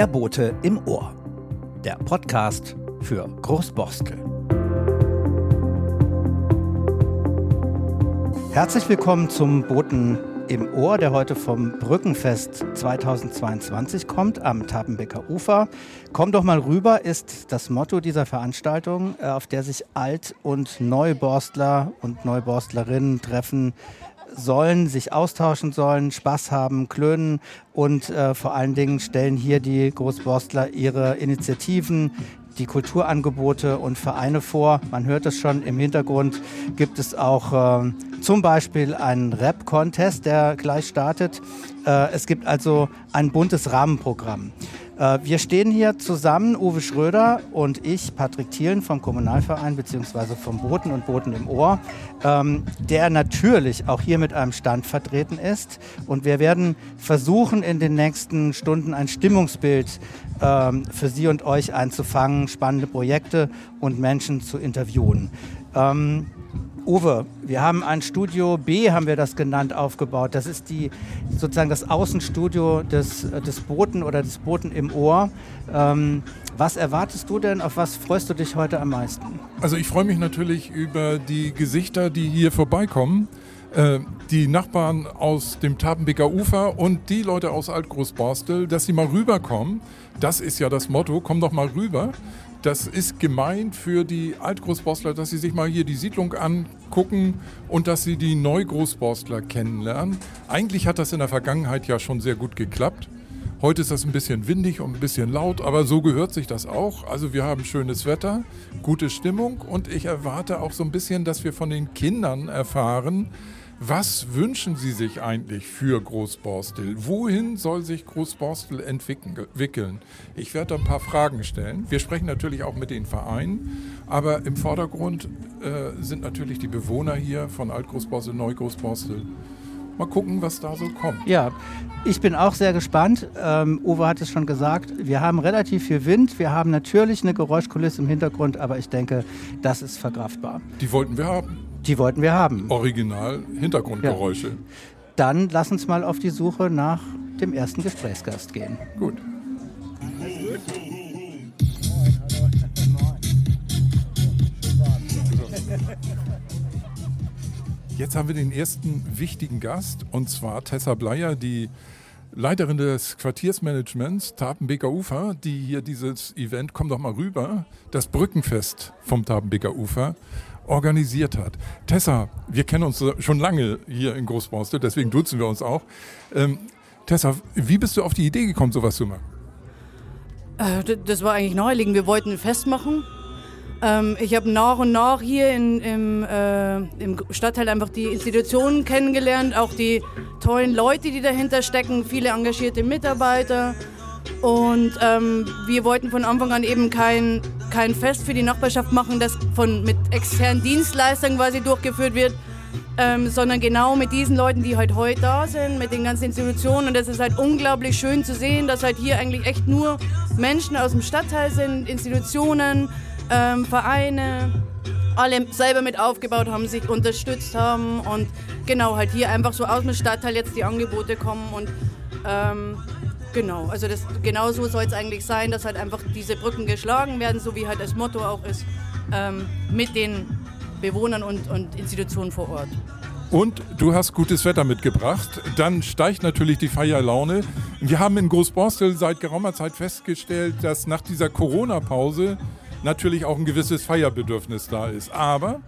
Der Bote im Ohr. Der Podcast für Großborstel. Herzlich willkommen zum Boten im Ohr, der heute vom Brückenfest 2022 kommt am Tapenbecker Ufer. Komm doch mal rüber ist das Motto dieser Veranstaltung, äh, auf der sich Alt- und Neuborstler und Neuborstlerinnen treffen sollen, sich austauschen sollen, Spaß haben, klönen und äh, vor allen Dingen stellen hier die Großborstler ihre Initiativen, die Kulturangebote und Vereine vor. Man hört es schon, im Hintergrund gibt es auch äh, zum Beispiel einen Rap-Contest, der gleich startet. Äh, es gibt also ein buntes Rahmenprogramm. Äh, wir stehen hier zusammen, Uwe Schröder und ich, Patrick Thielen vom Kommunalverein bzw. vom Boten und Boten im Ohr, ähm, der natürlich auch hier mit einem Stand vertreten ist. Und wir werden versuchen, in den nächsten Stunden ein Stimmungsbild ähm, für Sie und euch einzufangen, spannende Projekte und Menschen zu interviewen. Ähm, Uwe, wir haben ein Studio B, haben wir das genannt, aufgebaut. Das ist die, sozusagen das Außenstudio des, des Boten oder des Boten im Ohr. Ähm, was erwartest du denn? Auf was freust du dich heute am meisten? Also ich freue mich natürlich über die Gesichter, die hier vorbeikommen. Äh, die Nachbarn aus dem Tapenbeker Ufer und die Leute aus Altgroßborstel, dass sie mal rüberkommen. Das ist ja das Motto, komm doch mal rüber. Das ist gemeint für die Altgroßborstler, dass sie sich mal hier die Siedlung angucken und dass sie die Neugroßborstler kennenlernen. Eigentlich hat das in der Vergangenheit ja schon sehr gut geklappt. Heute ist das ein bisschen windig und ein bisschen laut, aber so gehört sich das auch. Also wir haben schönes Wetter, gute Stimmung und ich erwarte auch so ein bisschen, dass wir von den Kindern erfahren, was wünschen Sie sich eigentlich für Großborstel? Wohin soll sich Großborstel entwickeln? Ich werde ein paar Fragen stellen. Wir sprechen natürlich auch mit den Vereinen, aber im Vordergrund äh, sind natürlich die Bewohner hier von Altgroßborstel, Neugroßborstel. Mal gucken, was da so kommt. Ja, ich bin auch sehr gespannt. Ähm, Uwe hat es schon gesagt, wir haben relativ viel Wind. Wir haben natürlich eine Geräuschkulisse im Hintergrund, aber ich denke, das ist verkraftbar. Die wollten wir haben. Die wollten wir haben. Original Hintergrundgeräusche. Ja. Dann lass uns mal auf die Suche nach dem ersten Gesprächsgast gehen. Gut. Jetzt haben wir den ersten wichtigen Gast und zwar Tessa Bleier, die Leiterin des Quartiersmanagements Tapenbeker Ufer, die hier dieses Event, komm doch mal rüber, das Brückenfest vom Tapenbeker Ufer organisiert hat. Tessa, wir kennen uns schon lange hier in Großborstel, deswegen duzen wir uns auch. Ähm, Tessa, wie bist du auf die Idee gekommen, sowas zu machen? Äh, das war eigentlich naheliegend. Wir wollten ein Fest machen. Ähm, ich habe nach und nach hier in, im, äh, im Stadtteil einfach die Institutionen kennengelernt, auch die tollen Leute, die dahinter stecken, viele engagierte Mitarbeiter. Und ähm, wir wollten von Anfang an eben kein, kein Fest für die Nachbarschaft machen, das von, mit externen Dienstleistern quasi durchgeführt wird, ähm, sondern genau mit diesen Leuten, die halt heute da sind, mit den ganzen Institutionen. Und das ist halt unglaublich schön zu sehen, dass halt hier eigentlich echt nur Menschen aus dem Stadtteil sind, Institutionen, ähm, Vereine, alle selber mit aufgebaut haben, sich unterstützt haben und genau halt hier einfach so aus dem Stadtteil jetzt die Angebote kommen und ähm, Genau, also das, genau so soll es eigentlich sein, dass halt einfach diese Brücken geschlagen werden, so wie halt das Motto auch ist, ähm, mit den Bewohnern und, und Institutionen vor Ort. Und du hast gutes Wetter mitgebracht. Dann steigt natürlich die Feierlaune. Wir haben in Großborstel seit geraumer Zeit festgestellt, dass nach dieser Corona-Pause natürlich auch ein gewisses Feierbedürfnis da ist. Aber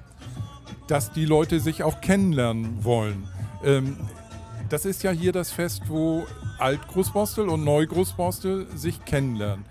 dass die Leute sich auch kennenlernen wollen. Ähm, das ist ja hier das Fest, wo Alt-Großborstel und Neu-Großborstel sich kennenlernen.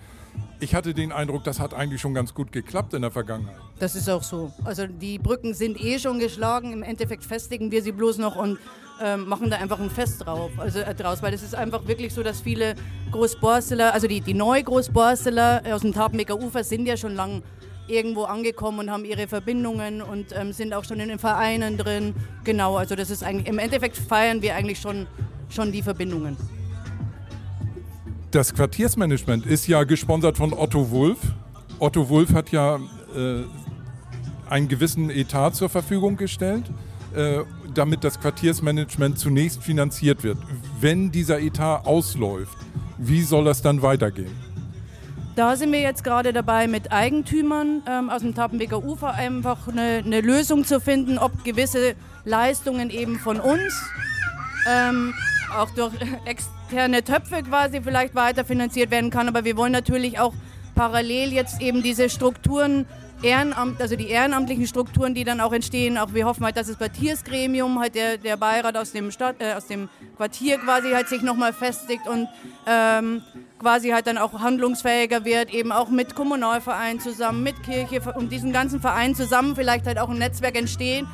Ich hatte den Eindruck, das hat eigentlich schon ganz gut geklappt in der Vergangenheit. Das ist auch so. Also die Brücken sind eh schon geschlagen. Im Endeffekt festigen wir sie bloß noch und äh, machen da einfach ein Fest drauf, also, äh, draus. Weil es ist einfach wirklich so, dass viele Großborsteler, also die, die Neu-Großborsteler aus dem Tabenbeker Ufer sind ja schon lange irgendwo angekommen und haben ihre Verbindungen und ähm, sind auch schon in den Vereinen drin. Genau, also das ist eigentlich, im Endeffekt feiern wir eigentlich schon, schon die Verbindungen. Das Quartiersmanagement ist ja gesponsert von Otto Wulf. Otto Wulf hat ja äh, einen gewissen Etat zur Verfügung gestellt, äh, damit das Quartiersmanagement zunächst finanziert wird. Wenn dieser Etat ausläuft, wie soll das dann weitergehen? da sind wir jetzt gerade dabei, mit Eigentümern ähm, aus dem Tapenbeker Ufer einfach eine, eine, Lösung zu finden, ob gewisse Leistungen eben von uns ähm, auch durch externe Töpfe quasi vielleicht weiterfinanziert werden kann. Aber wir wollen natürlich auch parallel jetzt eben diese Strukturen Ehrenamt, also die ehrenamtlichen Strukturen, die dann auch entstehen. Auch wir hoffen halt, dass das Quartiersgremium, halt der, der Beirat aus dem, Stadt, äh, aus dem Quartier quasi halt sich nochmal festigt und ähm, quasi halt dann auch handlungsfähiger wird, eben auch mit Kommunalvereinen zusammen, mit Kirche und diesen ganzen Vereinen zusammen vielleicht halt auch ein Netzwerk entstehen,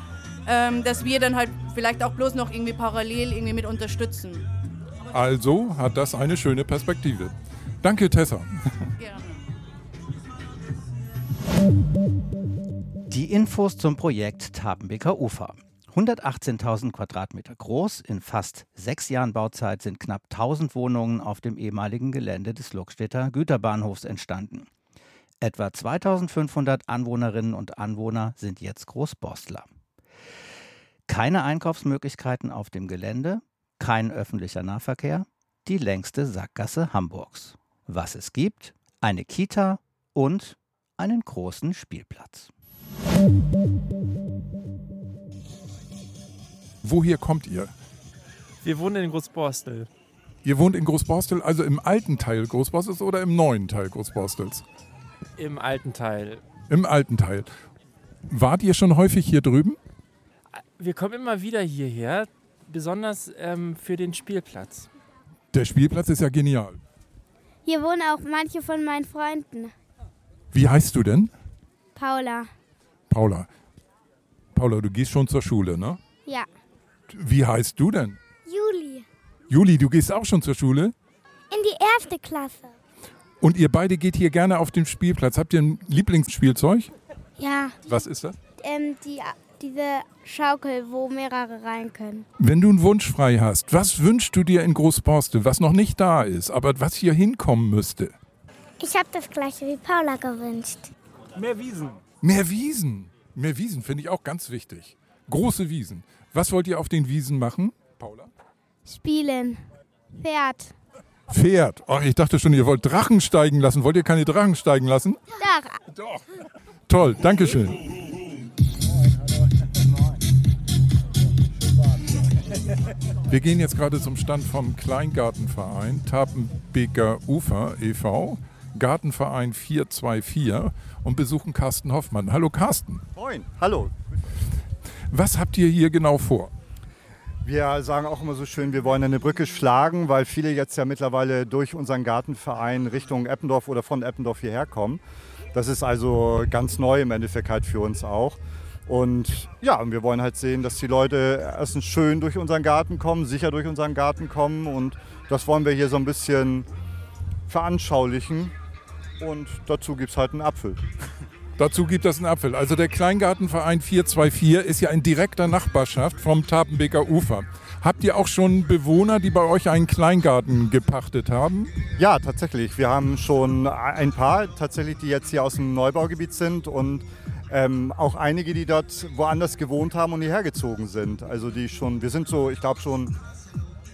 ähm, dass wir dann halt vielleicht auch bloß noch irgendwie parallel irgendwie mit unterstützen. Also hat das eine schöne Perspektive. Danke, Tessa. Gerne. Die Infos zum Projekt Tabenbeker Ufer. 118.000 Quadratmeter groß, in fast sechs Jahren Bauzeit sind knapp 1000 Wohnungen auf dem ehemaligen Gelände des Lokstädter Güterbahnhofs entstanden. Etwa 2500 Anwohnerinnen und Anwohner sind jetzt Großborstler. Keine Einkaufsmöglichkeiten auf dem Gelände, kein öffentlicher Nahverkehr, die längste Sackgasse Hamburgs. Was es gibt? Eine Kita und einen großen Spielplatz. Woher kommt ihr? Wir wohnen in Großborstel. Ihr wohnt in Großborstel, also im alten Teil Großborstels oder im neuen Teil Großborstels? Im alten Teil. Im alten Teil. Wart ihr schon häufig hier drüben? Wir kommen immer wieder hierher, besonders ähm, für den Spielplatz. Der Spielplatz ist ja genial. Hier wohnen auch manche von meinen Freunden. Wie heißt du denn? Paula. Paula. Paula, du gehst schon zur Schule, ne? Ja. Wie heißt du denn? Juli. Juli, du gehst auch schon zur Schule? In die erste Klasse. Und ihr beide geht hier gerne auf den Spielplatz. Habt ihr ein Lieblingsspielzeug? Ja. Was ist das? Ähm, die, diese Schaukel, wo mehrere rein können. Wenn du einen Wunsch frei hast, was wünschst du dir in Großborstel, was noch nicht da ist, aber was hier hinkommen müsste? Ich habe das gleiche wie Paula gewünscht. Mehr Wiesen. Mehr Wiesen. Mehr Wiesen finde ich auch ganz wichtig. Große Wiesen. Was wollt ihr auf den Wiesen machen, Paula? Spielen. Pferd. Pferd. Oh, ich dachte schon, ihr wollt Drachen steigen lassen. Wollt ihr keine Drachen steigen lassen? Doch. Doch. Toll, Dankeschön. Wir gehen jetzt gerade zum Stand vom Kleingartenverein Tapenbeker Ufer e.V. Gartenverein 424 und besuchen Carsten Hoffmann. Hallo Carsten. Moin, hallo. Was habt ihr hier genau vor? Wir sagen auch immer so schön, wir wollen eine Brücke schlagen, weil viele jetzt ja mittlerweile durch unseren Gartenverein Richtung Eppendorf oder von Eppendorf hierher kommen. Das ist also ganz neu im Endeffekt halt für uns auch. Und ja, wir wollen halt sehen, dass die Leute erstens schön durch unseren Garten kommen, sicher durch unseren Garten kommen. Und das wollen wir hier so ein bisschen veranschaulichen. Und dazu gibt es halt einen Apfel. Dazu gibt es einen Apfel. Also der Kleingartenverein 424 ist ja in direkter Nachbarschaft vom Tapenbeker Ufer. Habt ihr auch schon Bewohner, die bei euch einen Kleingarten gepachtet haben? Ja, tatsächlich. Wir haben schon ein paar tatsächlich, die jetzt hier aus dem Neubaugebiet sind und ähm, auch einige, die dort woanders gewohnt haben und hierher gezogen sind. Also die schon, wir sind so, ich glaube schon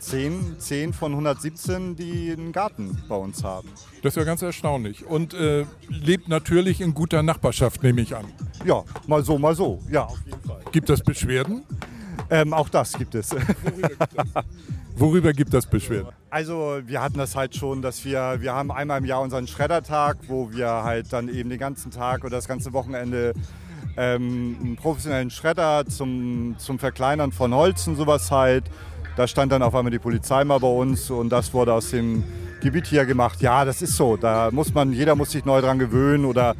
10, 10 von 117, die einen Garten bei uns haben. Das ist ja ganz erstaunlich. Und äh, lebt natürlich in guter Nachbarschaft, nehme ich an. Ja, mal so, mal so. Ja, auf jeden Fall. Gibt es Beschwerden? Ähm, auch das gibt es. Worüber gibt es Beschwerden? Also wir hatten das halt schon, dass wir, wir haben einmal im Jahr unseren Schreddertag, wo wir halt dann eben den ganzen Tag oder das ganze Wochenende ähm, einen professionellen Schredder zum, zum Verkleinern von Holz und sowas halt da stand dann auf einmal die Polizei mal bei uns und das wurde aus dem Gebiet hier gemacht. Ja, das ist so. Da muss man, jeder muss sich neu dran gewöhnen oder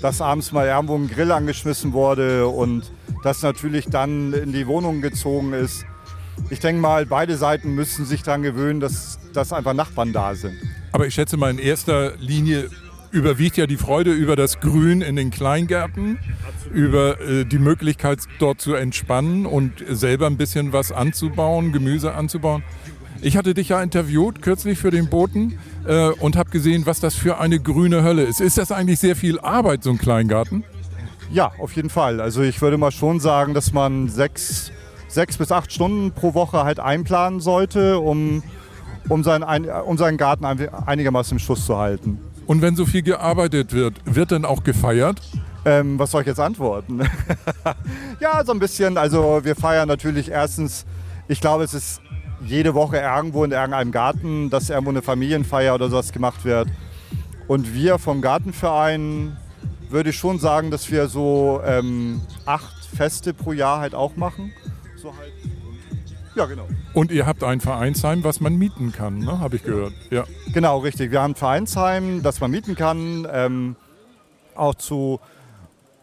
dass abends mal irgendwo ein Grill angeschmissen wurde und das natürlich dann in die Wohnung gezogen ist. Ich denke mal, beide Seiten müssen sich daran gewöhnen, dass, dass einfach Nachbarn da sind. Aber ich schätze mal, in erster Linie überwiegt ja die Freude über das Grün in den Kleingärten, über äh, die Möglichkeit dort zu entspannen und selber ein bisschen was anzubauen, Gemüse anzubauen. Ich hatte dich ja interviewt kürzlich für den Boten äh, und habe gesehen, was das für eine grüne Hölle ist. Ist das eigentlich sehr viel Arbeit, so ein Kleingarten? Ja, auf jeden Fall. Also ich würde mal schon sagen, dass man sechs, sechs bis acht Stunden pro Woche halt einplanen sollte, um, um, sein, um seinen Garten einigermaßen im Schuss zu halten. Und wenn so viel gearbeitet wird, wird dann auch gefeiert? Ähm, was soll ich jetzt antworten? ja, so ein bisschen. Also wir feiern natürlich erstens, ich glaube, es ist jede Woche irgendwo in irgendeinem Garten, dass irgendwo eine Familienfeier oder sowas gemacht wird. Und wir vom Gartenverein würde ich schon sagen, dass wir so ähm, acht Feste pro Jahr halt auch machen. So halt. Ja, genau. Und ihr habt ein Vereinsheim, was man mieten kann, ne? habe ich gehört. Ja. Genau, richtig. Wir haben ein Vereinsheim, das man mieten kann. Ähm, auch zu,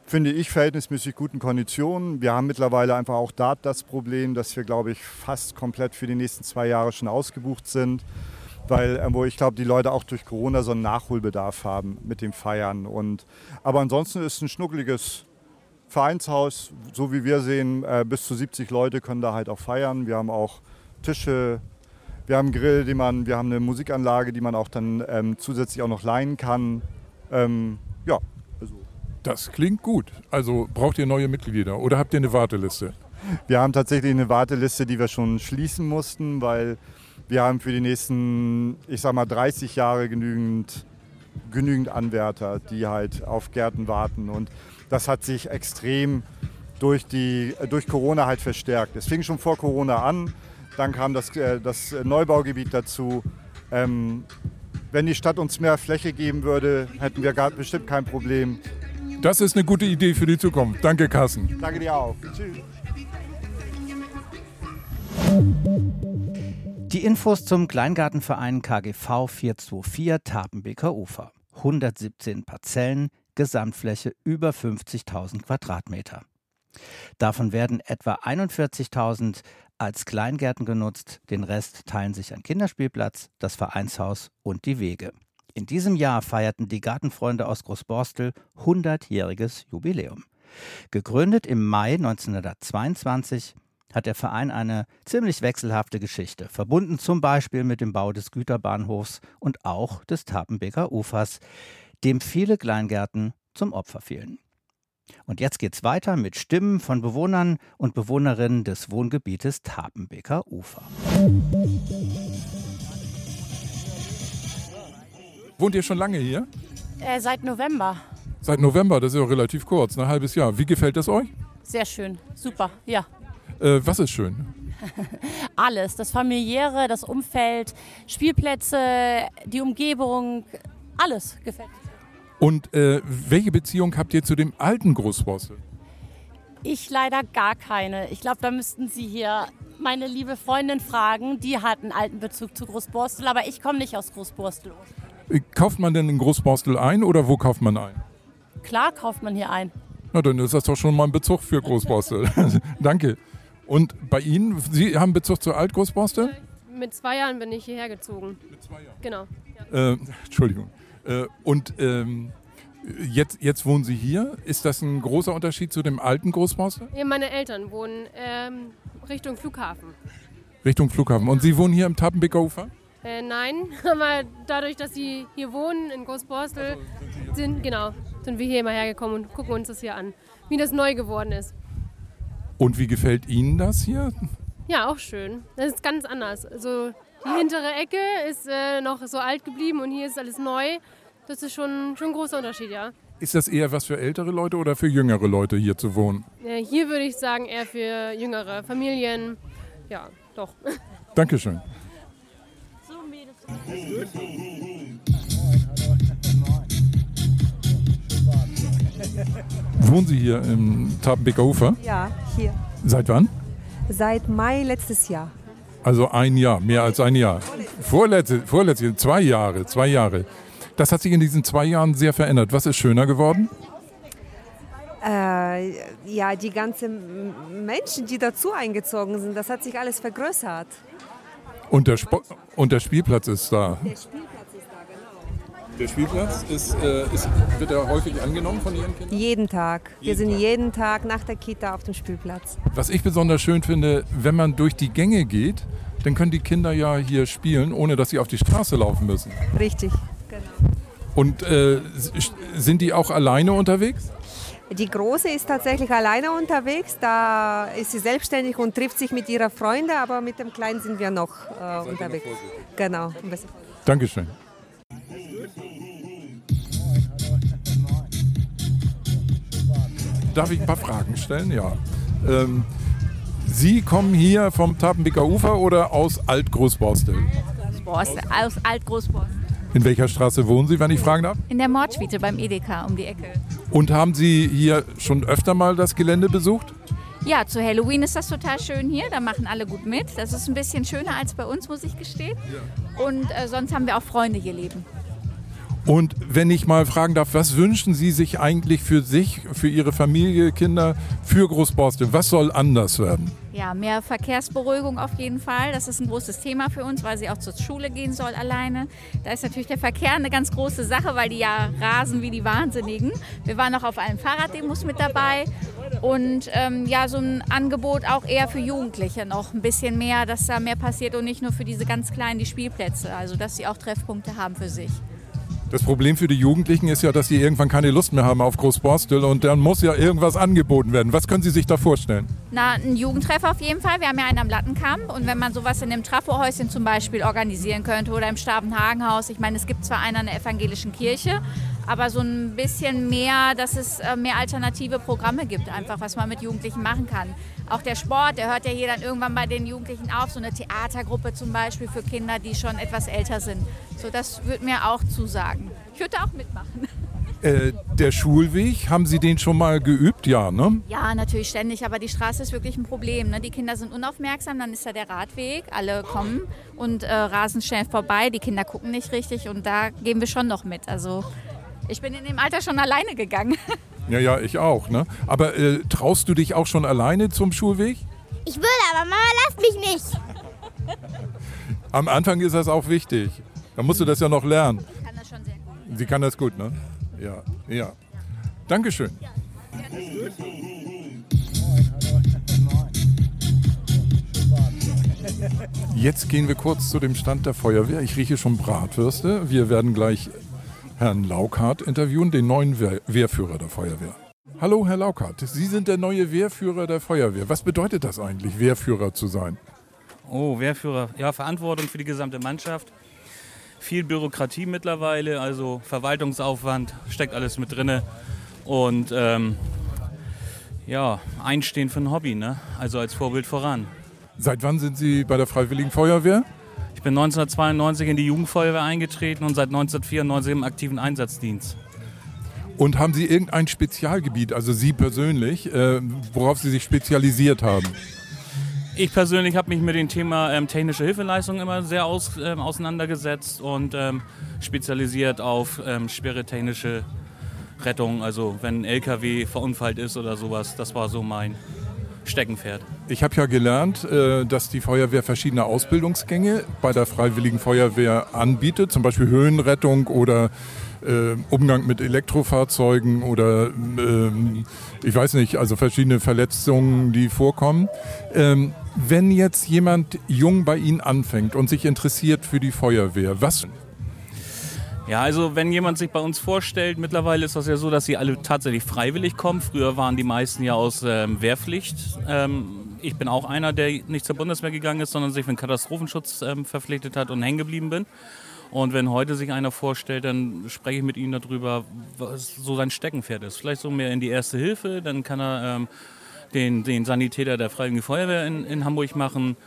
finde ich, verhältnismäßig guten Konditionen. Wir haben mittlerweile einfach auch da das Problem, dass wir, glaube ich, fast komplett für die nächsten zwei Jahre schon ausgebucht sind. Weil äh, ich glaube, die Leute auch durch Corona so einen Nachholbedarf haben mit dem Feiern. Und, aber ansonsten ist es ein schnuckeliges Vereinshaus, so wie wir sehen, äh, bis zu 70 Leute können da halt auch feiern. Wir haben auch Tische, wir haben einen Grill, die man, wir haben eine Musikanlage, die man auch dann ähm, zusätzlich auch noch leihen kann. Ähm, ja, also. Das klingt gut. Also braucht ihr neue Mitglieder oder habt ihr eine Warteliste? Wir haben tatsächlich eine Warteliste, die wir schon schließen mussten, weil wir haben für die nächsten, ich sag mal, 30 Jahre genügend, genügend Anwärter, die halt auf Gärten warten. Und das hat sich extrem durch, die, durch Corona halt verstärkt. Es fing schon vor Corona an, dann kam das, äh, das Neubaugebiet dazu. Ähm, wenn die Stadt uns mehr Fläche geben würde, hätten wir gar, bestimmt kein Problem. Das ist eine gute Idee für die Zukunft. Danke, Carsten. Danke dir auch. Tschüss. Die Infos zum Kleingartenverein KGV 424 Tapenbeker Ufer. 117 Parzellen, Gesamtfläche über 50.000 Quadratmeter. Davon werden etwa 41.000 als Kleingärten genutzt, den Rest teilen sich ein Kinderspielplatz, das Vereinshaus und die Wege. In diesem Jahr feierten die Gartenfreunde aus Großborstel 100-jähriges Jubiläum. Gegründet im Mai 1922 hat der Verein eine ziemlich wechselhafte Geschichte, verbunden zum Beispiel mit dem Bau des Güterbahnhofs und auch des Tapenbeker Ufers, dem viele Kleingärten zum Opfer fielen. Und jetzt geht's weiter mit Stimmen von Bewohnern und Bewohnerinnen des Wohngebietes Tapenbeker Ufer. Wohnt ihr schon lange hier? Äh, seit November. Seit November, das ist ja relativ kurz, ein halbes Jahr. Wie gefällt es euch? Sehr schön, super, ja. Äh, was ist schön? Alles, das familiäre, das Umfeld, Spielplätze, die Umgebung, alles gefällt. Und äh, welche Beziehung habt ihr zu dem alten Großborstel? Ich leider gar keine. Ich glaube, da müssten Sie hier meine liebe Freundin fragen. Die hat einen alten Bezug zu Großborstel, aber ich komme nicht aus Großborstel. Äh, kauft man denn in Großborstel ein oder wo kauft man ein? Klar kauft man hier ein. Na, dann ist das doch schon mal ein Bezug für Großborstel. Danke. Und bei Ihnen, Sie haben Bezug zu Alt-Großborstel? Mit zwei Jahren bin ich hierher gezogen. Mit zwei Jahren? Genau. Ja. Äh, Entschuldigung. Äh, und ähm, jetzt, jetzt wohnen Sie hier. Ist das ein großer Unterschied zu dem alten Großborstel? Ja, meine Eltern wohnen ähm, Richtung Flughafen. Richtung Flughafen. Und Sie wohnen hier im Tappenbecker Ufer? Äh, nein, aber dadurch, dass Sie hier wohnen in Großborstel, also, sind, sind, genau, sind wir hier immer hergekommen und gucken uns das hier an, wie das neu geworden ist. Und wie gefällt Ihnen das hier? Ja, auch schön. Das ist ganz anders. Also die hintere Ecke ist äh, noch so alt geblieben und hier ist alles neu. Das ist schon, schon ein großer Unterschied, ja. Ist das eher was für ältere Leute oder für jüngere Leute hier zu wohnen? Ja, hier würde ich sagen eher für jüngere Familien. Ja, doch. Dankeschön. So, Wohnen Sie hier im Tapenbeker Ufer? Ja, hier. Seit wann? Seit Mai letztes Jahr. Also ein Jahr, mehr als ein Jahr. Vorletzte, vorletzte, zwei Jahre, zwei Jahre. Das hat sich in diesen zwei Jahren sehr verändert. Was ist schöner geworden? Äh, ja, die ganzen Menschen, die dazu eingezogen sind, das hat sich alles vergrößert. Und der, Sp und der Spielplatz ist da. Der Spielplatz. Der Spielplatz ist, äh, ist, wird er häufig angenommen von Ihren Kindern? Jeden Tag. Jeden Wir sind Tag. jeden Tag nach der Kita auf dem Spielplatz. Was ich besonders schön finde, wenn man durch die Gänge geht, dann können die Kinder ja hier spielen, ohne dass sie auf die Straße laufen müssen. Richtig, genau. Und äh, sind die auch alleine unterwegs? Die Große ist tatsächlich alleine unterwegs. Da ist sie selbstständig und trifft sich mit ihrer Freunde, aber mit dem Kleinen sind wir noch äh, unterwegs. Genau. Dankeschön. Darf ich ein paar Fragen stellen? Ja. Ähm, Sie kommen hier vom Tapenbeker Ufer oder aus Alt-Großborstel? Großborstel, aus Alt-Großborstel. In welcher Straße wohnen Sie, wenn ich fragen darf? In der Mordschwiete beim Edeka um die Ecke. Und haben Sie hier schon öfter mal das Gelände besucht? Ja, zu Halloween ist das total schön hier. Da machen alle gut mit. Das ist ein bisschen schöner als bei uns, muss ich gestehen. Und äh, sonst haben wir auch Freunde hier leben. Und wenn ich mal fragen darf, was wünschen Sie sich eigentlich für sich, für Ihre Familie, Kinder, für Großborstel? Was soll anders werden? Ja, mehr Verkehrsberuhigung auf jeden Fall. Das ist ein großes Thema für uns, weil sie auch zur Schule gehen soll alleine. Da ist natürlich der Verkehr eine ganz große Sache, weil die ja rasen wie die Wahnsinnigen. Wir waren auch auf allen Fahrraddemos mit dabei. Und ähm, ja, so ein Angebot auch eher für Jugendliche noch ein bisschen mehr, dass da mehr passiert und nicht nur für diese ganz kleinen, die Spielplätze. Also, dass sie auch Treffpunkte haben für sich. Das Problem für die Jugendlichen ist ja, dass sie irgendwann keine Lust mehr haben auf Großborstel und dann muss ja irgendwas angeboten werden. Was können Sie sich da vorstellen? Na, ein Jugendtreff auf jeden Fall. Wir haben ja einen am Lattenkamp und wenn man sowas in einem Trafohäuschen zum Beispiel organisieren könnte oder im Stabenhagenhaus. Ich meine, es gibt zwar einen an der evangelischen Kirche, aber so ein bisschen mehr, dass es äh, mehr alternative Programme gibt, einfach was man mit Jugendlichen machen kann. Auch der Sport, der hört ja hier dann irgendwann bei den Jugendlichen auf, so eine Theatergruppe zum Beispiel für Kinder, die schon etwas älter sind. So, das würde mir auch zusagen. Ich würde auch mitmachen. Äh, der Schulweg, haben Sie den schon mal geübt? Ja, ne? Ja, natürlich ständig, aber die Straße ist wirklich ein Problem. Ne? Die Kinder sind unaufmerksam, dann ist da der Radweg, alle kommen und äh, rasen schnell vorbei, die Kinder gucken nicht richtig und da gehen wir schon noch mit. Also ich bin in dem Alter schon alleine gegangen. Ja, ja, ich auch. Ne? Aber äh, traust du dich auch schon alleine zum Schulweg? Ich will, aber Mama lasst mich nicht. Am Anfang ist das auch wichtig. Da musst du das ja noch lernen. Ich kann das schon sehr gut. Sie kann das gut, ne? Ja, ja. Dankeschön. Jetzt gehen wir kurz zu dem Stand der Feuerwehr. Ich rieche schon Bratwürste. Wir werden gleich Herrn Laukart interviewen, den neuen Wehr Wehrführer der Feuerwehr. Hallo, Herr Laukart. Sie sind der neue Wehrführer der Feuerwehr. Was bedeutet das eigentlich, Wehrführer zu sein? Oh, Wehrführer. Ja, Verantwortung für die gesamte Mannschaft. Viel Bürokratie mittlerweile, also Verwaltungsaufwand, steckt alles mit drin. Und ähm, ja, einstehen für ein Hobby, ne? also als Vorbild voran. Seit wann sind Sie bei der Freiwilligen Feuerwehr? Ich bin 1992 in die Jugendfeuerwehr eingetreten und seit 1994 im aktiven Einsatzdienst. Und haben Sie irgendein Spezialgebiet, also Sie persönlich, äh, worauf Sie sich spezialisiert haben? Ich persönlich habe mich mit dem Thema ähm, technische Hilfeleistung immer sehr aus, ähm, auseinandergesetzt und ähm, spezialisiert auf ähm, schwere technische Rettung. Also wenn ein LKW verunfallt ist oder sowas, das war so mein Steckenpferd. Ich habe ja gelernt, äh, dass die Feuerwehr verschiedene Ausbildungsgänge bei der Freiwilligen Feuerwehr anbietet, zum Beispiel Höhenrettung oder äh, Umgang mit Elektrofahrzeugen oder ähm, ich weiß nicht, also verschiedene Verletzungen, die vorkommen. Ähm, wenn jetzt jemand jung bei Ihnen anfängt und sich interessiert für die Feuerwehr, was Ja, also wenn jemand sich bei uns vorstellt, mittlerweile ist das ja so, dass sie alle tatsächlich freiwillig kommen. Früher waren die meisten ja aus ähm, Wehrpflicht. Ähm, ich bin auch einer, der nicht zur Bundeswehr gegangen ist, sondern sich für den Katastrophenschutz ähm, verpflichtet hat und hängen geblieben bin. Und wenn heute sich einer vorstellt, dann spreche ich mit ihm darüber, was so sein Steckenpferd ist. Vielleicht so mehr in die Erste Hilfe, dann kann er ähm, den, den Sanitäter der Freiwilligen Feuerwehr in, in Hamburg machen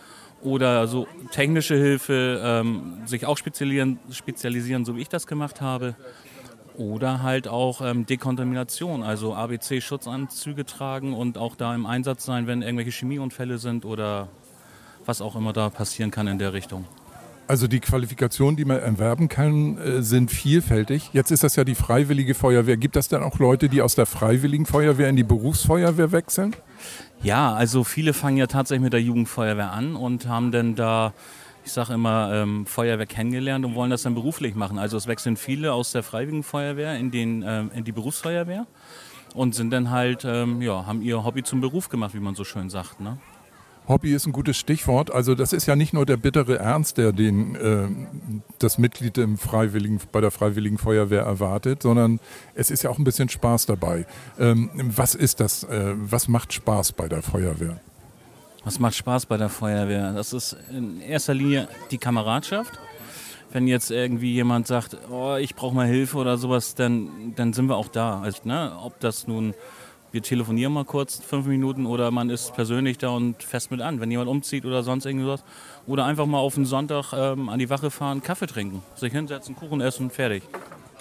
oder so technische Hilfe, ähm, sich auch spezialisieren, spezialisieren, so wie ich das gemacht habe. Oder halt auch ähm, Dekontamination, also ABC-Schutzanzüge tragen und auch da im Einsatz sein, wenn irgendwelche Chemieunfälle sind oder was auch immer da passieren kann in der Richtung. Also die Qualifikationen, die man erwerben kann, äh, sind vielfältig. Jetzt ist das ja die Freiwillige Feuerwehr. Gibt das dann auch Leute, die aus der Freiwilligen Feuerwehr in die Berufsfeuerwehr wechseln? Ja, also viele fangen ja tatsächlich mit der Jugendfeuerwehr an und haben dann da, ich sage immer, ähm, Feuerwehr kennengelernt und wollen das dann beruflich machen. Also es wechseln viele aus der Freiwilligen Feuerwehr in, den, ähm, in die Berufsfeuerwehr und sind dann halt, ähm, ja, haben ihr Hobby zum Beruf gemacht, wie man so schön sagt. Ne? Hobby ist ein gutes Stichwort. Also das ist ja nicht nur der bittere Ernst, der den äh, das Mitglied im Freiwilligen, bei der Freiwilligen Feuerwehr erwartet, sondern es ist ja auch ein bisschen Spaß dabei. Ähm, was ist das? Äh, was macht Spaß bei der Feuerwehr? Was macht Spaß bei der Feuerwehr? Das ist in erster Linie die Kameradschaft. Wenn jetzt irgendwie jemand sagt, oh, ich brauche mal Hilfe oder sowas, dann, dann sind wir auch da. Also, ne, ob das nun wir telefonieren mal kurz fünf Minuten oder man ist persönlich da und fest mit an. Wenn jemand umzieht oder sonst irgendwas. Oder einfach mal auf einen Sonntag ähm, an die Wache fahren, Kaffee trinken, sich hinsetzen, Kuchen essen, fertig.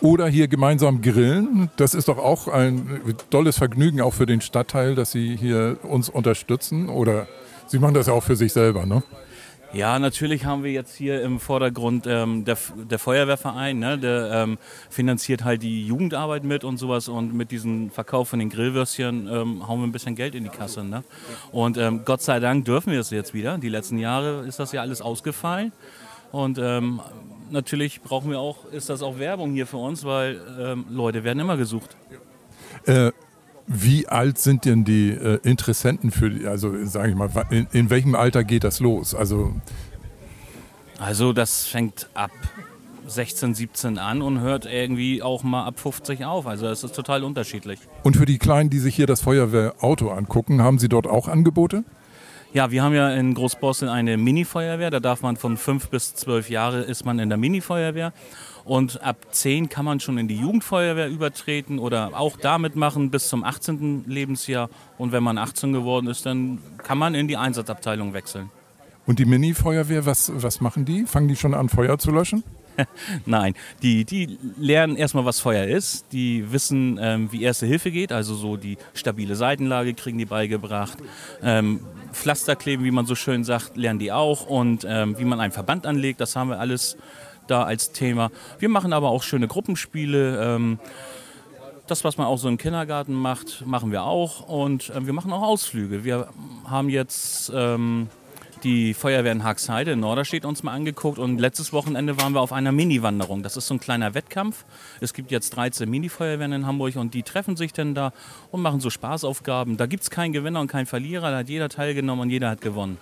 Oder hier gemeinsam grillen. Das ist doch auch ein tolles Vergnügen auch für den Stadtteil, dass Sie hier uns unterstützen. Oder Sie machen das ja auch für sich selber, ne? Ja, natürlich haben wir jetzt hier im Vordergrund ähm, der, der, Feuerwehrverein, ne, der ähm, finanziert halt die Jugendarbeit mit und sowas und mit diesem Verkauf von den Grillwürstchen ähm, hauen wir ein bisschen Geld in die Kasse. Ne? Und ähm, Gott sei Dank dürfen wir es jetzt wieder. Die letzten Jahre ist das ja alles ausgefallen und ähm, natürlich brauchen wir auch, ist das auch Werbung hier für uns, weil ähm, Leute werden immer gesucht. Äh, wie alt sind denn die äh, Interessenten für, die, also sage ich mal, in, in, welchem Alter geht das los? Also, also das fängt ab 16, 17 an und hört irgendwie auch mal ab 50 auf. Also es ist total unterschiedlich. Und für die Kleinen, die sich hier das Feuerwehrauto angucken, haben Sie dort auch Angebote? Ja, wir haben ja in Großborstel eine Mini-Feuerwehr. Da darf man von 5 bis 12 Jahre ist man in der Mini-Feuerwehr. Und ab 10 kann man schon in die Jugendfeuerwehr übertreten oder auch damit machen bis zum 18. Lebensjahr. Und wenn man 18 geworden ist, dann kann man in die Einsatzabteilung wechseln. Und die Mini-Feuerwehr, was, was machen die? Fangen die schon an, Feuer zu löschen? Nein, die, die lernen erstmal, was Feuer ist. Die wissen, ähm, wie Erste Hilfe geht, also so die stabile Seitenlage kriegen die beigebracht. Ähm, Pflaster kleben, wie man so schön sagt, lernen die auch. Und ähm, wie man einen Verband anlegt, das haben wir alles da als Thema. Wir machen aber auch schöne Gruppenspiele. Ähm, das, was man auch so im Kindergarten macht, machen wir auch. Und äh, wir machen auch Ausflüge. Wir haben jetzt ähm, die Feuerwehr in Haagsheide in Norderstedt uns mal angeguckt und letztes Wochenende waren wir auf einer Mini-Wanderung. Das ist so ein kleiner Wettkampf. Es gibt jetzt 13 Mini-Feuerwehren in Hamburg und die treffen sich dann da und machen so Spaßaufgaben. Da gibt es keinen Gewinner und keinen Verlierer. Da hat jeder teilgenommen und jeder hat gewonnen.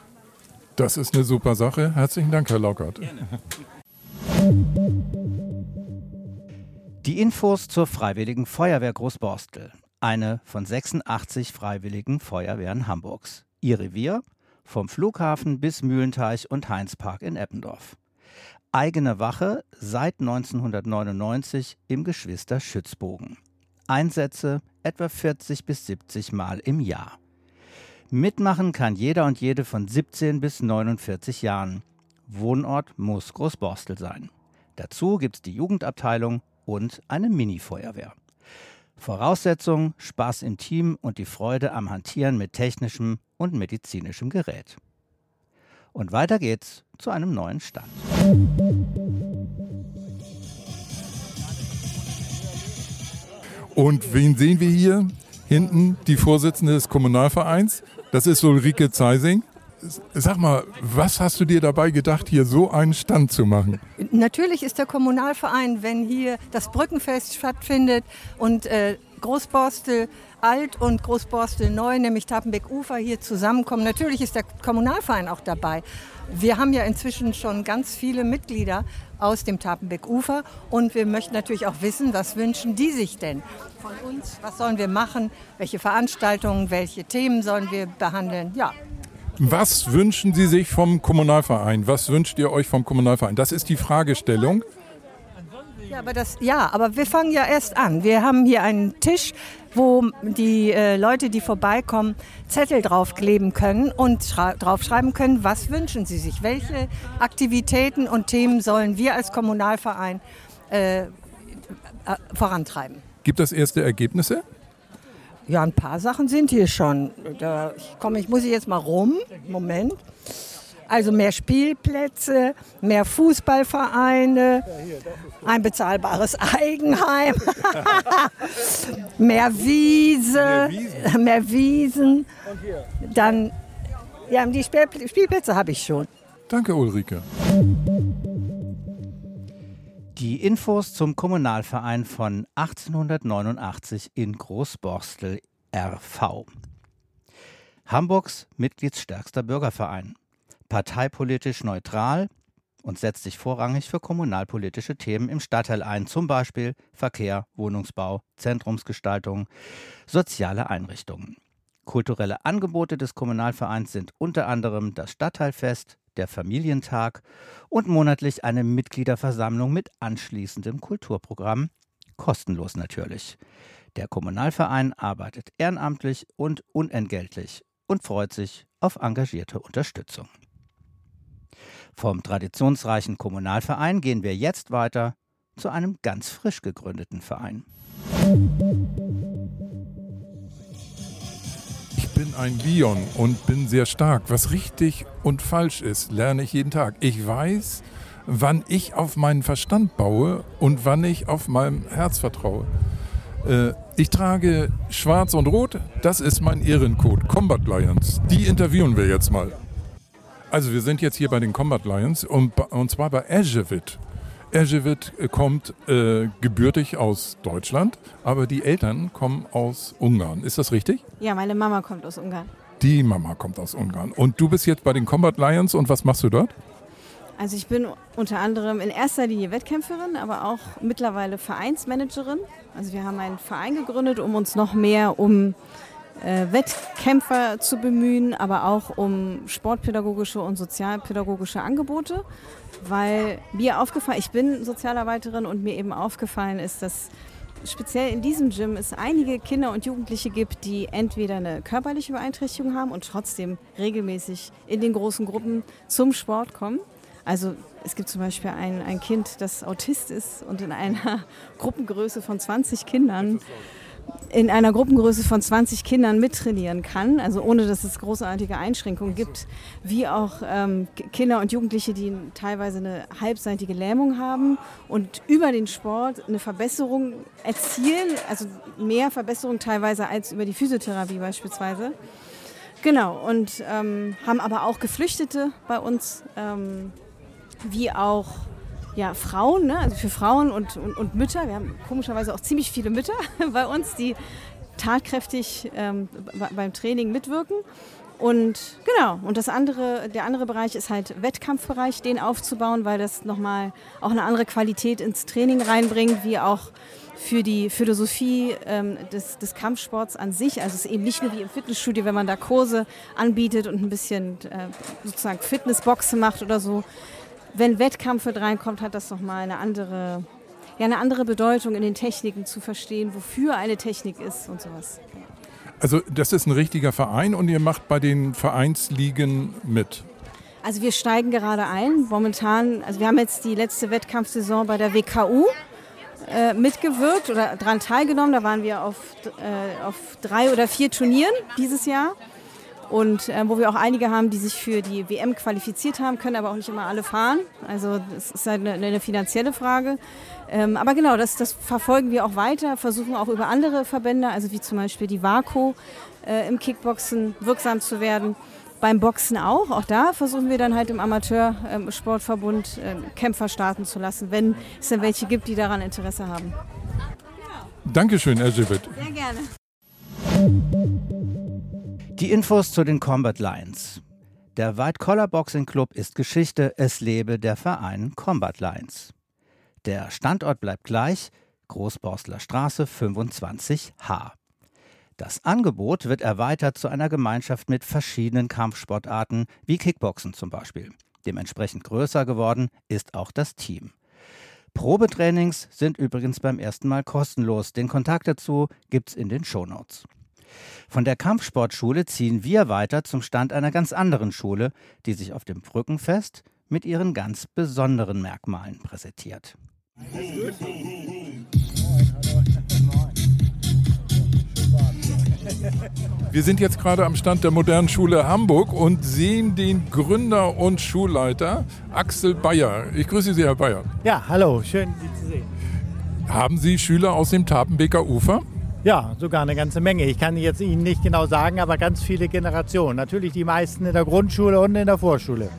Das ist eine super Sache. Herzlichen Dank, Herr Lockert. Gerne. Die Infos zur Freiwilligen Feuerwehr Großborstel. Eine von 86 Freiwilligen Feuerwehren Hamburgs. Ihr Revier vom Flughafen bis Mühlenteich und Heinzpark in Eppendorf. Eigene Wache seit 1999 im Geschwister-Schützbogen. Einsätze etwa 40 bis 70 Mal im Jahr. Mitmachen kann jeder und jede von 17 bis 49 Jahren. Wohnort muss Großborstel sein. Dazu gibt es die Jugendabteilung und eine Mini-Feuerwehr. Voraussetzung Spaß im Team und die Freude am Hantieren mit technischem und medizinischem Gerät. Und weiter geht's zu einem neuen Stand. Und wen sehen wir hier? Hinten die Vorsitzende des Kommunalvereins. Das ist Ulrike Zeising. Sag mal, was hast du dir dabei gedacht, hier so einen Stand zu machen? Natürlich ist der Kommunalverein, wenn hier das Brückenfest stattfindet und äh, Großborstel Alt und Großborstel Neu, nämlich Tapenbeck-Ufer, hier zusammenkommen. Natürlich ist der Kommunalverein auch dabei. Wir haben ja inzwischen schon ganz viele Mitglieder aus dem Tapenbeck-Ufer und wir möchten natürlich auch wissen, was wünschen die sich denn von uns? Was sollen wir machen? Welche Veranstaltungen, welche Themen sollen wir behandeln? Ja, was wünschen Sie sich vom Kommunalverein? Was wünscht ihr euch vom Kommunalverein? Das ist die Fragestellung. Ja, aber, das, ja, aber wir fangen ja erst an. Wir haben hier einen Tisch, wo die äh, Leute, die vorbeikommen, Zettel draufkleben können und draufschreiben können, was wünschen sie sich, welche Aktivitäten und Themen sollen wir als Kommunalverein äh, äh, vorantreiben. Gibt es erste Ergebnisse? Ja, ein paar Sachen sind hier schon. Da, ich, komm, ich muss jetzt mal rum. Moment. Also mehr Spielplätze, mehr Fußballvereine, ein bezahlbares Eigenheim, mehr Wiese, mehr Wiesen. Dann, ja, die Spielplätze habe ich schon. Danke, Ulrike. Die Infos zum Kommunalverein von 1889 in Großborstel RV. Hamburgs mitgliedsstärkster Bürgerverein. Parteipolitisch neutral und setzt sich vorrangig für kommunalpolitische Themen im Stadtteil ein, zum Beispiel Verkehr, Wohnungsbau, Zentrumsgestaltung, soziale Einrichtungen. Kulturelle Angebote des Kommunalvereins sind unter anderem das Stadtteilfest, der Familientag und monatlich eine Mitgliederversammlung mit anschließendem Kulturprogramm, kostenlos natürlich. Der Kommunalverein arbeitet ehrenamtlich und unentgeltlich und freut sich auf engagierte Unterstützung. Vom traditionsreichen Kommunalverein gehen wir jetzt weiter zu einem ganz frisch gegründeten Verein. Bin ein Bion und bin sehr stark. Was richtig und falsch ist, lerne ich jeden Tag. Ich weiß, wann ich auf meinen Verstand baue und wann ich auf meinem Herz vertraue. Äh, ich trage schwarz und rot, das ist mein Ehrencode, Combat Lions. Die interviewen wir jetzt mal. Also wir sind jetzt hier bei den Combat Lions und, und zwar bei Ejevit. Ejevit kommt äh, gebürtig aus Deutschland, aber die Eltern kommen aus Ungarn. Ist das richtig? Ja, meine Mama kommt aus Ungarn. Die Mama kommt aus Ungarn. Und du bist jetzt bei den Combat Lions und was machst du dort? Also ich bin unter anderem in erster Linie Wettkämpferin, aber auch mittlerweile Vereinsmanagerin. Also wir haben einen Verein gegründet, um uns noch mehr um äh, Wettkämpfer zu bemühen, aber auch um sportpädagogische und sozialpädagogische Angebote, weil mir aufgefallen, ich bin Sozialarbeiterin und mir eben aufgefallen ist, dass speziell in diesem Gym es einige Kinder und Jugendliche gibt, die entweder eine körperliche Beeinträchtigung haben und trotzdem regelmäßig in den großen Gruppen zum Sport kommen. Also es gibt zum Beispiel ein, ein Kind, das Autist ist und in einer Gruppengröße von 20 Kindern in einer Gruppengröße von 20 Kindern mittrainieren kann, also ohne dass es großartige Einschränkungen gibt, wie auch ähm, Kinder und Jugendliche, die teilweise eine halbseitige Lähmung haben und über den Sport eine Verbesserung erzielen, also mehr Verbesserung teilweise als über die Physiotherapie beispielsweise. Genau, und ähm, haben aber auch Geflüchtete bei uns, ähm, wie auch ja, Frauen, ne? also für Frauen und, und, und, Mütter. Wir haben komischerweise auch ziemlich viele Mütter bei uns, die tatkräftig ähm, beim Training mitwirken. Und genau, und das andere, der andere Bereich ist halt Wettkampfbereich, den aufzubauen, weil das nochmal auch eine andere Qualität ins Training reinbringt, wie auch für die Philosophie ähm, des, des, Kampfsports an sich. Also es ist eben nicht nur wie im Fitnessstudio, wenn man da Kurse anbietet und ein bisschen äh, sozusagen Fitnessboxen macht oder so, wenn Wettkampf mit reinkommt, hat das nochmal eine andere, ja, eine andere Bedeutung in den Techniken zu verstehen, wofür eine Technik ist und sowas. Also das ist ein richtiger Verein und ihr macht bei den Vereinsligen mit. Also wir steigen gerade ein. Momentan, also wir haben jetzt die letzte Wettkampfsaison bei der WKU äh, mitgewirkt oder daran teilgenommen. Da waren wir auf, äh, auf drei oder vier Turnieren dieses Jahr und äh, wo wir auch einige haben, die sich für die WM qualifiziert haben, können aber auch nicht immer alle fahren. Also das ist halt eine, eine finanzielle Frage. Ähm, aber genau, das, das, verfolgen wir auch weiter, versuchen auch über andere Verbände, also wie zum Beispiel die WACO, äh, im Kickboxen wirksam zu werden. Beim Boxen auch. Auch da versuchen wir dann halt im Amateursportverbund äh, Kämpfer starten zu lassen, wenn es denn welche gibt, die daran Interesse haben. Dankeschön, Elisabeth. Sehr gerne. Die Infos zu den Combat Lions. Der White Collar Boxing Club ist Geschichte, es lebe der Verein Combat Lions. Der Standort bleibt gleich, Großborstler Straße 25H. Das Angebot wird erweitert zu einer Gemeinschaft mit verschiedenen Kampfsportarten, wie Kickboxen zum Beispiel. Dementsprechend größer geworden ist auch das Team. Probetrainings sind übrigens beim ersten Mal kostenlos. Den Kontakt dazu gibt's in den Shownotes. Von der Kampfsportschule ziehen wir weiter zum Stand einer ganz anderen Schule, die sich auf dem Brückenfest mit ihren ganz besonderen Merkmalen präsentiert. Wir sind jetzt gerade am Stand der Modernen Schule Hamburg und sehen den Gründer und Schulleiter Axel Bayer. Ich grüße Sie, Herr Bayer. Ja, hallo, schön, Sie zu sehen. Haben Sie Schüler aus dem Tapenbeker Ufer? Ja, sogar eine ganze Menge. Ich kann jetzt Ihnen nicht genau sagen, aber ganz viele Generationen. Natürlich die meisten in der Grundschule und in der Vorschule.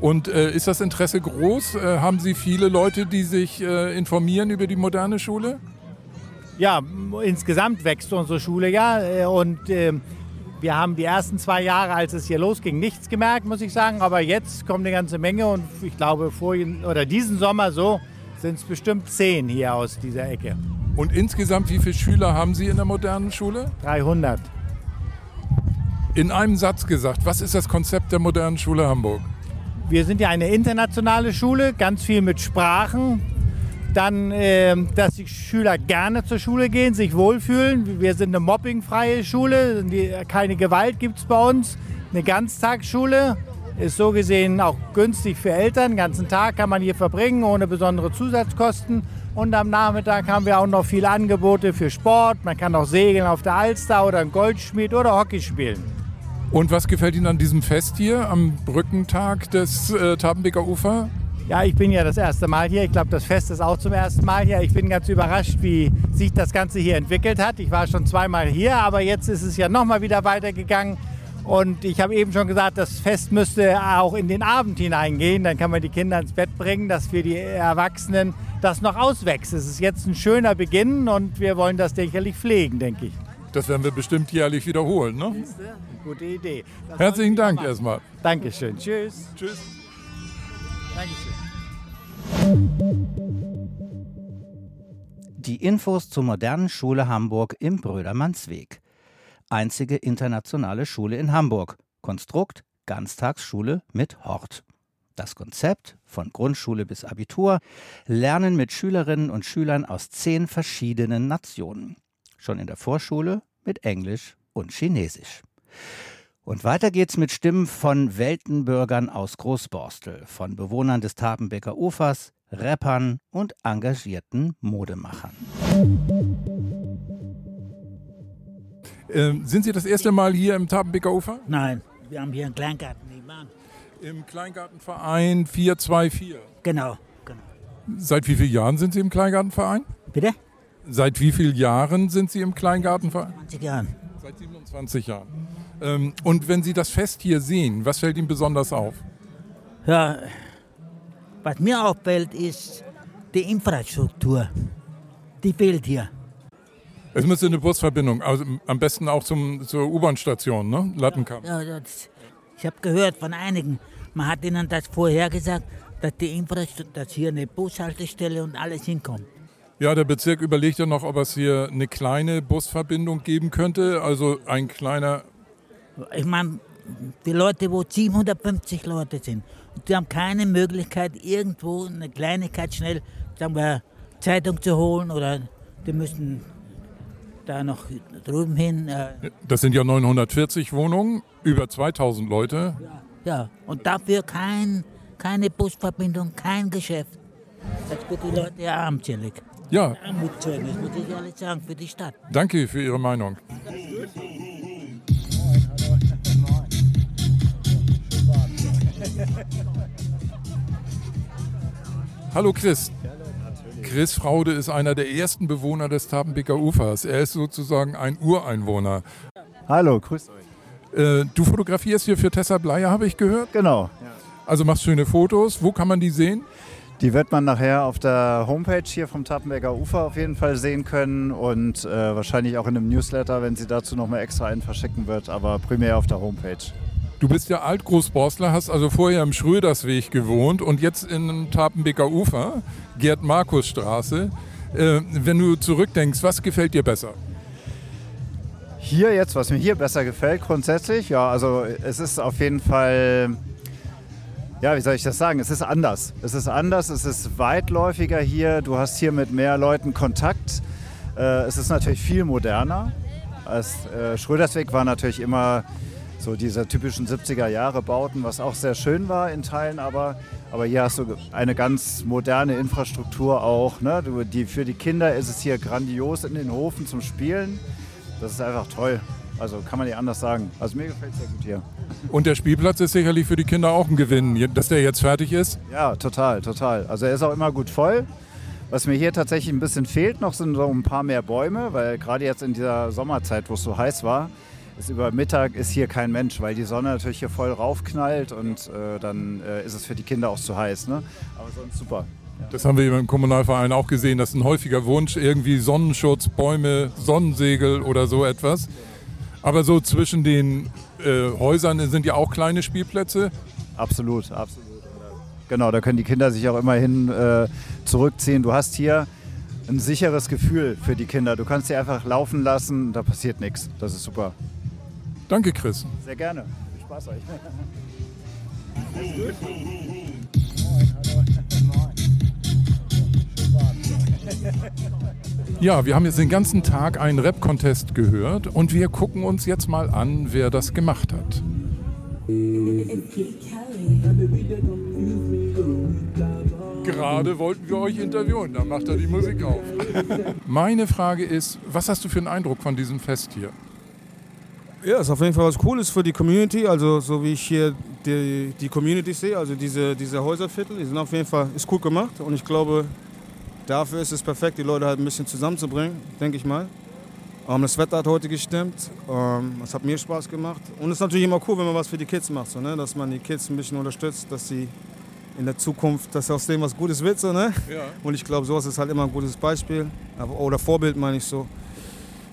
Und äh, ist das Interesse groß? Äh, haben Sie viele Leute, die sich äh, informieren über die moderne Schule? Ja, insgesamt wächst unsere Schule ja. Äh, und ähm, wir haben die ersten zwei Jahre, als es hier losging, nichts gemerkt, muss ich sagen. Aber jetzt kommt eine ganze Menge und ich glaube, vorhin oder diesen Sommer so sind es bestimmt zehn hier aus dieser Ecke. Und insgesamt, wie viele Schüler haben Sie in der modernen Schule? 300. In einem Satz gesagt, was ist das Konzept der modernen Schule Hamburg? Wir sind ja eine internationale Schule, ganz viel mit Sprachen. Dann, äh, dass die Schüler gerne zur Schule gehen, sich wohlfühlen. Wir sind eine mobbingfreie Schule, keine Gewalt gibt es bei uns. Eine Ganztagsschule ist so gesehen auch günstig für Eltern. Den ganzen Tag kann man hier verbringen, ohne besondere Zusatzkosten. Und am Nachmittag haben wir auch noch viele Angebote für Sport. Man kann auch segeln auf der Alster oder ein Goldschmied oder Hockey spielen. Und was gefällt Ihnen an diesem Fest hier am Brückentag des äh, Tabenbeker Ufer? Ja, ich bin ja das erste Mal hier. Ich glaube, das Fest ist auch zum ersten Mal hier. Ich bin ganz überrascht, wie sich das Ganze hier entwickelt hat. Ich war schon zweimal hier, aber jetzt ist es ja nochmal wieder weitergegangen. Und ich habe eben schon gesagt, das Fest müsste auch in den Abend hineingehen. Dann kann man die Kinder ins Bett bringen, dass für die Erwachsenen das noch auswächst. Es ist jetzt ein schöner Beginn und wir wollen das sicherlich pflegen, denke ich. Das werden wir bestimmt jährlich wiederholen. Ne? Gute Idee. Das Herzlichen Dank erstmal. Dankeschön. Tschüss. Tschüss. Dankeschön. Die Infos zur modernen Schule Hamburg im Brödermannsweg. Einzige internationale Schule in Hamburg. Konstrukt Ganztagsschule mit Hort. Das Konzept von Grundschule bis Abitur Lernen mit Schülerinnen und Schülern aus zehn verschiedenen Nationen. Schon in der Vorschule mit Englisch und Chinesisch. Und weiter geht's mit Stimmen von Weltenbürgern aus Großborstel, von Bewohnern des Tabenbecker Ufers, Rappern und engagierten Modemachern. Ähm, sind Sie das erste Mal hier im Tabenbeker Ufer? Nein, wir haben hier einen Kleingarten nebenan. Im Kleingartenverein 424. Genau, genau. Seit wie vielen Jahren sind Sie im Kleingartenverein? Bitte? Seit wie vielen Jahren sind Sie im Kleingartenverein? 20 Jahren. Seit 27 Jahren. Ähm, und wenn Sie das Fest hier sehen, was fällt Ihnen besonders auf? Ja, was mir auffällt, ist die Infrastruktur. Die fehlt hier. Es müsste eine Busverbindung, also am besten auch zum, zur U-Bahn-Station, ne? Lattenkamp. Ja, das, ich habe gehört von einigen, man hat ihnen das vorher gesagt, dass die Infrastruktur, dass hier eine Bushaltestelle und alles hinkommt. Ja, der Bezirk überlegt ja noch, ob es hier eine kleine Busverbindung geben könnte, also ein kleiner. Ich meine, die Leute, wo 750 Leute sind, die haben keine Möglichkeit, irgendwo eine Kleinigkeit schnell, sagen wir, Zeitung zu holen oder die müssen da noch drüben hin. Äh, Das sind ja 940 Wohnungen, über 2000 Leute. ja, und dafür kein, keine Busverbindung, kein Geschäft. Das wird die Leute ja armselig. Ja. Armutszeugnis, muss ich ehrlich sagen, für die Stadt. Danke für Ihre Meinung. Hallo Chris. Chris Fraude ist einer der ersten Bewohner des Tabenbeker Ufers. Er ist sozusagen ein Ureinwohner. Hallo, grüß euch. Äh, du fotografierst hier für Tessa Bleier, habe ich gehört? Genau. Also machst schöne Fotos. Wo kann man die sehen? Die wird man nachher auf der Homepage hier vom Tappenberger Ufer auf jeden Fall sehen können und äh, wahrscheinlich auch in einem Newsletter, wenn sie dazu nochmal extra einen verschicken wird, aber primär auf der Homepage. Du bist ja Altgroßborstler, hast also vorher im Schrödersweg gewohnt und jetzt in Tapenbeker Ufer, Gerd-Markus-Straße. Äh, wenn du zurückdenkst, was gefällt dir besser? Hier jetzt, was mir hier besser gefällt, grundsätzlich, ja, also es ist auf jeden Fall, ja, wie soll ich das sagen? Es ist anders. Es ist anders, es ist weitläufiger hier. Du hast hier mit mehr Leuten Kontakt. Äh, es ist natürlich viel moderner. Als, äh, Schrödersweg war natürlich immer so diese typischen 70er Jahre Bauten, was auch sehr schön war in Teilen, aber, aber hier hast du eine ganz moderne Infrastruktur auch. Ne? Die, für die Kinder ist es hier grandios in den Hofen zum Spielen. Das ist einfach toll. Also kann man nicht anders sagen. Also mir gefällt es sehr gut hier. Und der Spielplatz ist sicherlich für die Kinder auch ein Gewinn, dass der jetzt fertig ist. Ja, total, total. Also er ist auch immer gut voll. Was mir hier tatsächlich ein bisschen fehlt noch, sind so ein paar mehr Bäume, weil gerade jetzt in dieser Sommerzeit, wo es so heiß war, ist über Mittag ist hier kein Mensch, weil die Sonne natürlich hier voll raufknallt und äh, dann äh, ist es für die Kinder auch zu heiß. Ne? Aber sonst super. Das haben wir im Kommunalverein auch gesehen. Das ist ein häufiger Wunsch, irgendwie Sonnenschutz, Bäume, Sonnensegel oder so etwas. Aber so zwischen den äh, Häusern sind ja auch kleine Spielplätze. Absolut, absolut. Genau, da können die Kinder sich auch immerhin äh, zurückziehen. Du hast hier ein sicheres Gefühl für die Kinder. Du kannst sie einfach laufen lassen, da passiert nichts. Das ist super. Danke, Chris. Sehr gerne. Viel Spaß euch. Ja, wir haben jetzt den ganzen Tag einen Rap-Contest gehört und wir gucken uns jetzt mal an, wer das gemacht hat. Gerade wollten wir euch interviewen, da macht er die Musik auf. Meine Frage ist, was hast du für einen Eindruck von diesem Fest hier? Ja, ist auf jeden Fall was Cooles für die Community. Also so wie ich hier die, die Community sehe, also diese, diese Häuserviertel, die sind auf jeden Fall ist gut gemacht. Und ich glaube, dafür ist es perfekt, die Leute halt ein bisschen zusammenzubringen, denke ich mal. Ähm, das Wetter hat heute gestimmt. Ähm, es hat mir Spaß gemacht. Und es ist natürlich immer cool, wenn man was für die Kids macht, so, ne? dass man die Kids ein bisschen unterstützt, dass sie in der Zukunft, dass aus dem was Gutes wird. So, ne? Ja. Und ich glaube, sowas ist halt immer ein gutes Beispiel. Oder Vorbild meine ich so.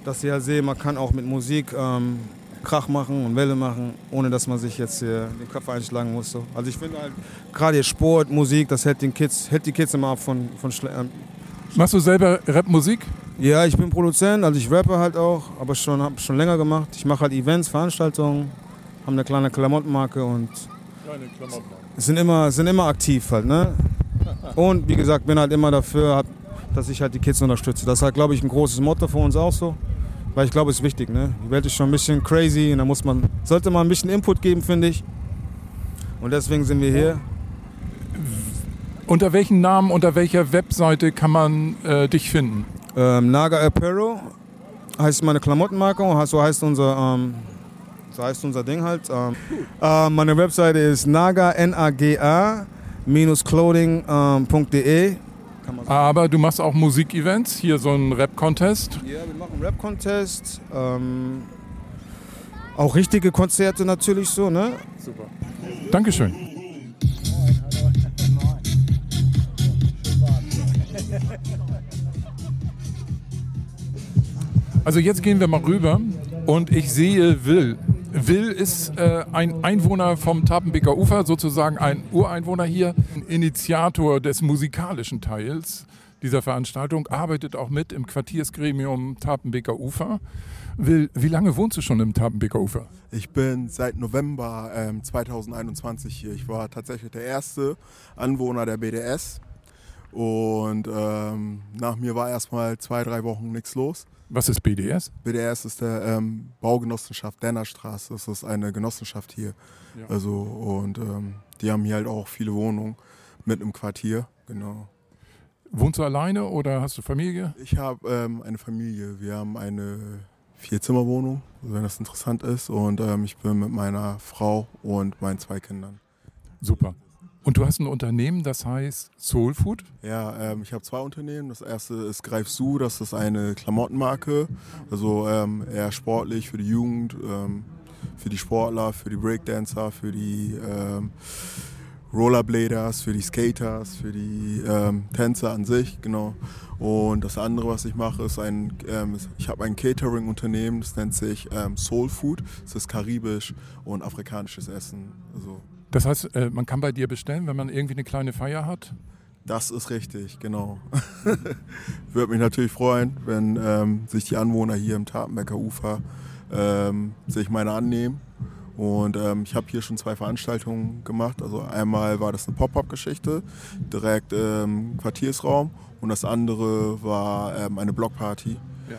Dass sie halt sehen, man kann auch mit Musik ähm, Krach machen und Welle machen, ohne dass man sich jetzt hier den Kopf einschlagen muss. So. Also ich finde halt, gerade hier Sport, Musik, das hält, den Kids, hält die Kids immer ab von, von Schle ähm, Machst du selber Rapmusik? Ja, ich bin Produzent, also ich rappe halt auch, aber schon habe schon länger gemacht. Ich mache halt Events, Veranstaltungen, habe eine kleine Klamottenmarke und Kleine sind immer, sind immer aktiv halt, ne? Und wie gesagt, bin halt immer dafür, dass ich halt die Kids unterstütze. Das ist halt, glaube ich, ein großes Motto für uns auch so. Weil ich glaube, es ist wichtig, ne? Die Welt ist schon ein bisschen crazy und da muss man, sollte man ein bisschen Input geben, finde ich. Und deswegen sind wir hier. Unter welchen Namen, unter welcher Webseite kann man äh, dich finden? Ähm, Naga Apparel heißt meine Klamottenmarke und so heißt unser, ähm, so heißt unser Ding halt. Ähm, äh, meine Webseite ist naga, N-A-G-A, clothing.de. Aber du machst auch Musikevents, hier so einen Rap-Contest. Ja, wir machen einen Rap-Contest. Ähm, auch richtige Konzerte natürlich so, ne? Super. Dankeschön. Also jetzt gehen wir mal rüber und ich sehe Will. Will ist äh, ein Einwohner vom Tapenbeker Ufer, sozusagen ein Ureinwohner hier, ein Initiator des musikalischen Teils dieser Veranstaltung, arbeitet auch mit im Quartiersgremium Tapenbeker Ufer. Will, wie lange wohnst du schon im Tapenbeker Ufer? Ich bin seit November ähm, 2021 hier. Ich war tatsächlich der erste Anwohner der BDS. Und ähm, nach mir war erstmal zwei, drei Wochen nichts los. Was ist BDS? BDS ist der ähm, Baugenossenschaft Dennerstraße. Das ist eine Genossenschaft hier. Ja. Also, und ähm, die haben hier halt auch viele Wohnungen mit im Quartier. Genau. Wohnst du alleine oder hast du Familie? Ich habe ähm, eine Familie. Wir haben eine Vierzimmerwohnung, wenn das interessant ist. Und ähm, ich bin mit meiner Frau und meinen zwei Kindern. Super. Und du hast ein Unternehmen, das heißt Soul Food? Ja, ähm, ich habe zwei Unternehmen. Das erste ist Greif Su, das ist eine Klamottenmarke. Also ähm, eher sportlich für die Jugend, ähm, für die Sportler, für die Breakdancer, für die ähm, Rollerbladers, für die Skaters, für die ähm, Tänzer an sich, genau. Und das andere, was ich mache, ist ein, ähm, ich habe ein Catering-Unternehmen, das nennt sich ähm, Soul Food. Das ist karibisch und afrikanisches Essen. Also Das heißt, äh, man kann bei dir bestellen, wenn man irgendwie eine kleine Feier hat? Das ist richtig, genau. Würde mich natürlich freuen, wenn ähm, sich die Anwohner hier im Tatenbecker Ufer ähm, sich meiner annehmen. Und ähm, ich habe hier schon zwei Veranstaltungen gemacht. Also einmal war das eine Pop-Up-Geschichte, direkt im Quartiersraum. Und das andere war ähm, eine Blockparty, Ja.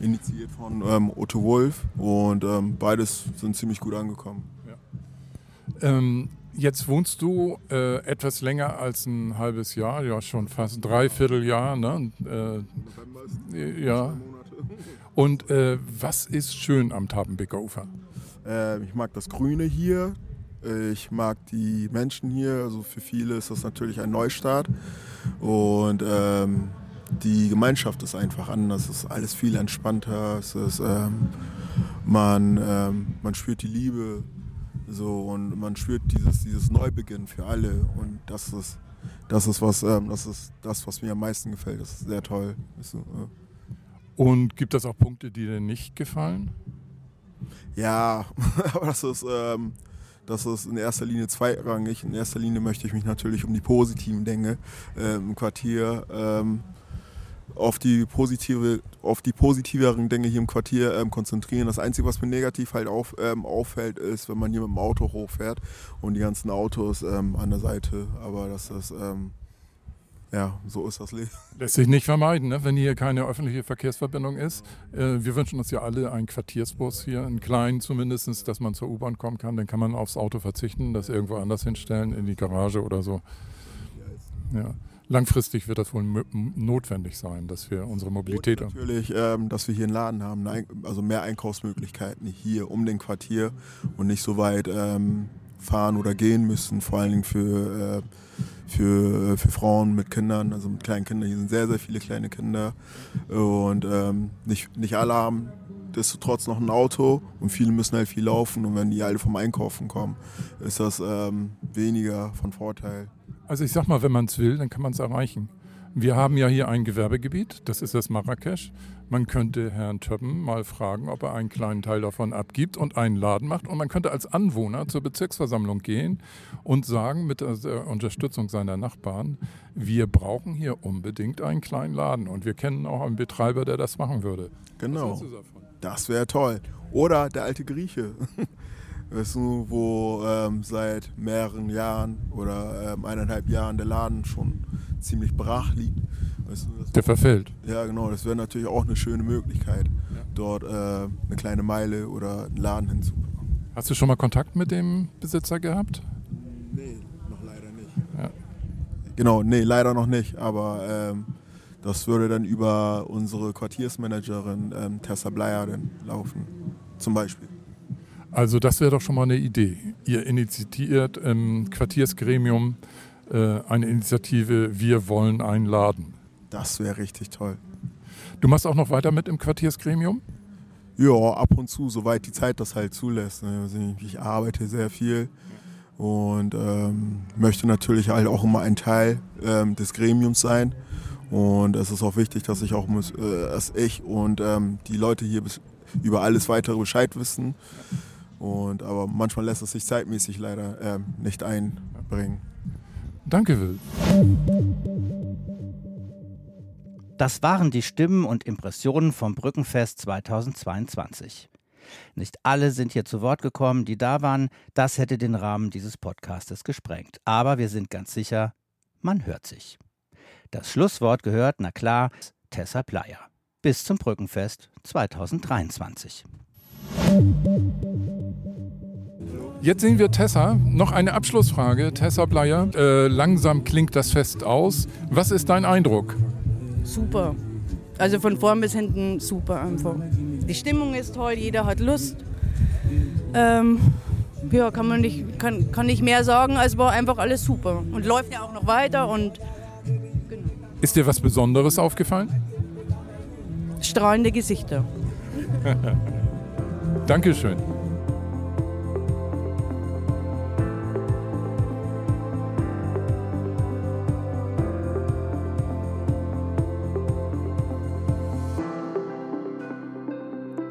initiiert von ähm, Otto Wolf. Und ähm, beides sind ziemlich gut angekommen. Ähm, jetzt wohnst du äh, etwas länger als ein halbes Jahr, ja schon fast ein Dreivierteljahr. Ne? Und, Äh, ja. Und äh, was ist schön am Tapenbeker Ufer? Äh, ich mag das Grüne hier. Äh, Ich mag die Menschen hier. Also für viele ist das natürlich ein Neustart. Und ähm, die Gemeinschaft ist einfach anders. Es ist alles viel entspannter. Es ist, ähm, man, ähm, man spürt die Liebe so und man spürt dieses, dieses Neubeginn für alle. Und das ist, das ist was, ähm, das ist das, was mir am meisten gefällt. Das ist sehr toll. Ist so, ja. Und gibt es auch Punkte, die dir nicht gefallen? Ja, aber das ist, ähm, das ist in erster Linie zweitrangig. In erster Linie möchte ich mich natürlich um die positiven Dinge äh, im Quartier, ähm, auf, die positive, auf die positiveren Dinge hier im Quartier ähm, konzentrieren. Das Einzige, was mir negativ halt auf, ähm, auffällt, ist, wenn man hier mit dem Auto hochfährt und die ganzen Autos ähm, an der Seite. Aber das ist, ähm, ja, so ist das Leben. Lässt sich nicht vermeiden, ne? wenn hier keine öffentliche Verkehrsverbindung ist. Äh, wir wünschen uns ja alle einen Quartiersbus hier, einen kleinen zumindest, dass man zur U-Bahn kommen kann. Dann kann man aufs Auto verzichten, das irgendwo anders hinstellen, in die Garage oder so. Ja. Langfristig wird das wohl notwendig sein, dass wir unsere Mobilität Und natürlich, ähm, dass wir hier einen Laden haben, also mehr Einkaufsmöglichkeiten hier um den Quartier und nicht so weit ähm, fahren oder gehen müssen, vor allen Dingen für, äh, für, für Frauen mit Kindern, also mit kleinen Kindern. Hier sind sehr, sehr viele kleine Kinder und ähm, nicht, nicht alle haben destotrotz noch ein Auto und viele müssen halt viel laufen und wenn die alle vom Einkaufen kommen, ist das ähm, weniger von Vorteil. Also ich sag mal, wenn man es will, dann kann man es erreichen. Wir haben ja hier ein Gewerbegebiet, das ist das Marrakesch. Man könnte Herrn Töppen mal fragen, ob er einen kleinen Teil davon abgibt und einen Laden macht. Und man könnte als Anwohner zur Bezirksversammlung gehen und sagen, mit der Unterstützung seiner Nachbarn, wir brauchen hier unbedingt einen kleinen Laden. Und wir kennen auch einen Betreiber, der das machen würde. Genau. Das wäre toll. Oder der alte Grieche. weißt du, wo ähm, seit mehreren Jahren oder ähm, eineinhalb Jahren der Laden schon ziemlich brach liegt. Weißt du, der verfällt. Ja, genau. Das wäre natürlich auch eine schöne Möglichkeit, ja. dort äh, eine kleine Meile oder einen Laden hinzubekommen. Hast du schon mal Kontakt mit dem Besitzer gehabt? Nee, noch leider nicht. Ja. Genau, nee, leider noch nicht. Aber ähm, das würde dann über unsere Quartiersmanagerin ähm, Tessa Bleier dann laufen, zum Beispiel. Also das wäre doch schon mal eine Idee. Ihr initiiert im Quartiersgremium äh, eine Initiative Wir wollen einen Laden. Das wäre richtig toll. Du machst auch noch weiter mit im Quartiersgremium? Ja, ab und zu, soweit die Zeit das halt zulässt. Ne? Also ich arbeite sehr viel und ähm, möchte natürlich halt auch immer ein Teil ähm, des Gremiums sein. Und es ist auch wichtig, dass ich auch muss, äh, dass ich und ähm, die Leute hier über alles weitere Bescheid wissen. Und, aber manchmal lässt es sich zeitmäßig leider äh, nicht einbringen. Danke, Will. Das waren die Stimmen und Impressionen vom Brückenfest 2022. Nicht alle sind hier zu Wort gekommen, die da waren. Das hätte den Rahmen dieses Podcastes gesprengt. Aber wir sind ganz sicher, man hört sich. Das Schlusswort gehört, na klar, Tessa Playa. Bis zum Brückenfest 2023. Jetzt sehen wir Tessa. Noch eine Abschlussfrage. Tessa Bleier, äh, langsam klingt das Fest aus. Was ist dein Eindruck? Super. Also von vorn bis hinten super einfach. Die Stimmung ist toll, jeder hat Lust. Ähm, ja, kann man nicht, kann, kann nicht mehr sagen, als war einfach alles super. Und läuft ja auch noch weiter und genau. Ist dir was Besonderes aufgefallen? Strahlende Gesichter. Dankeschön.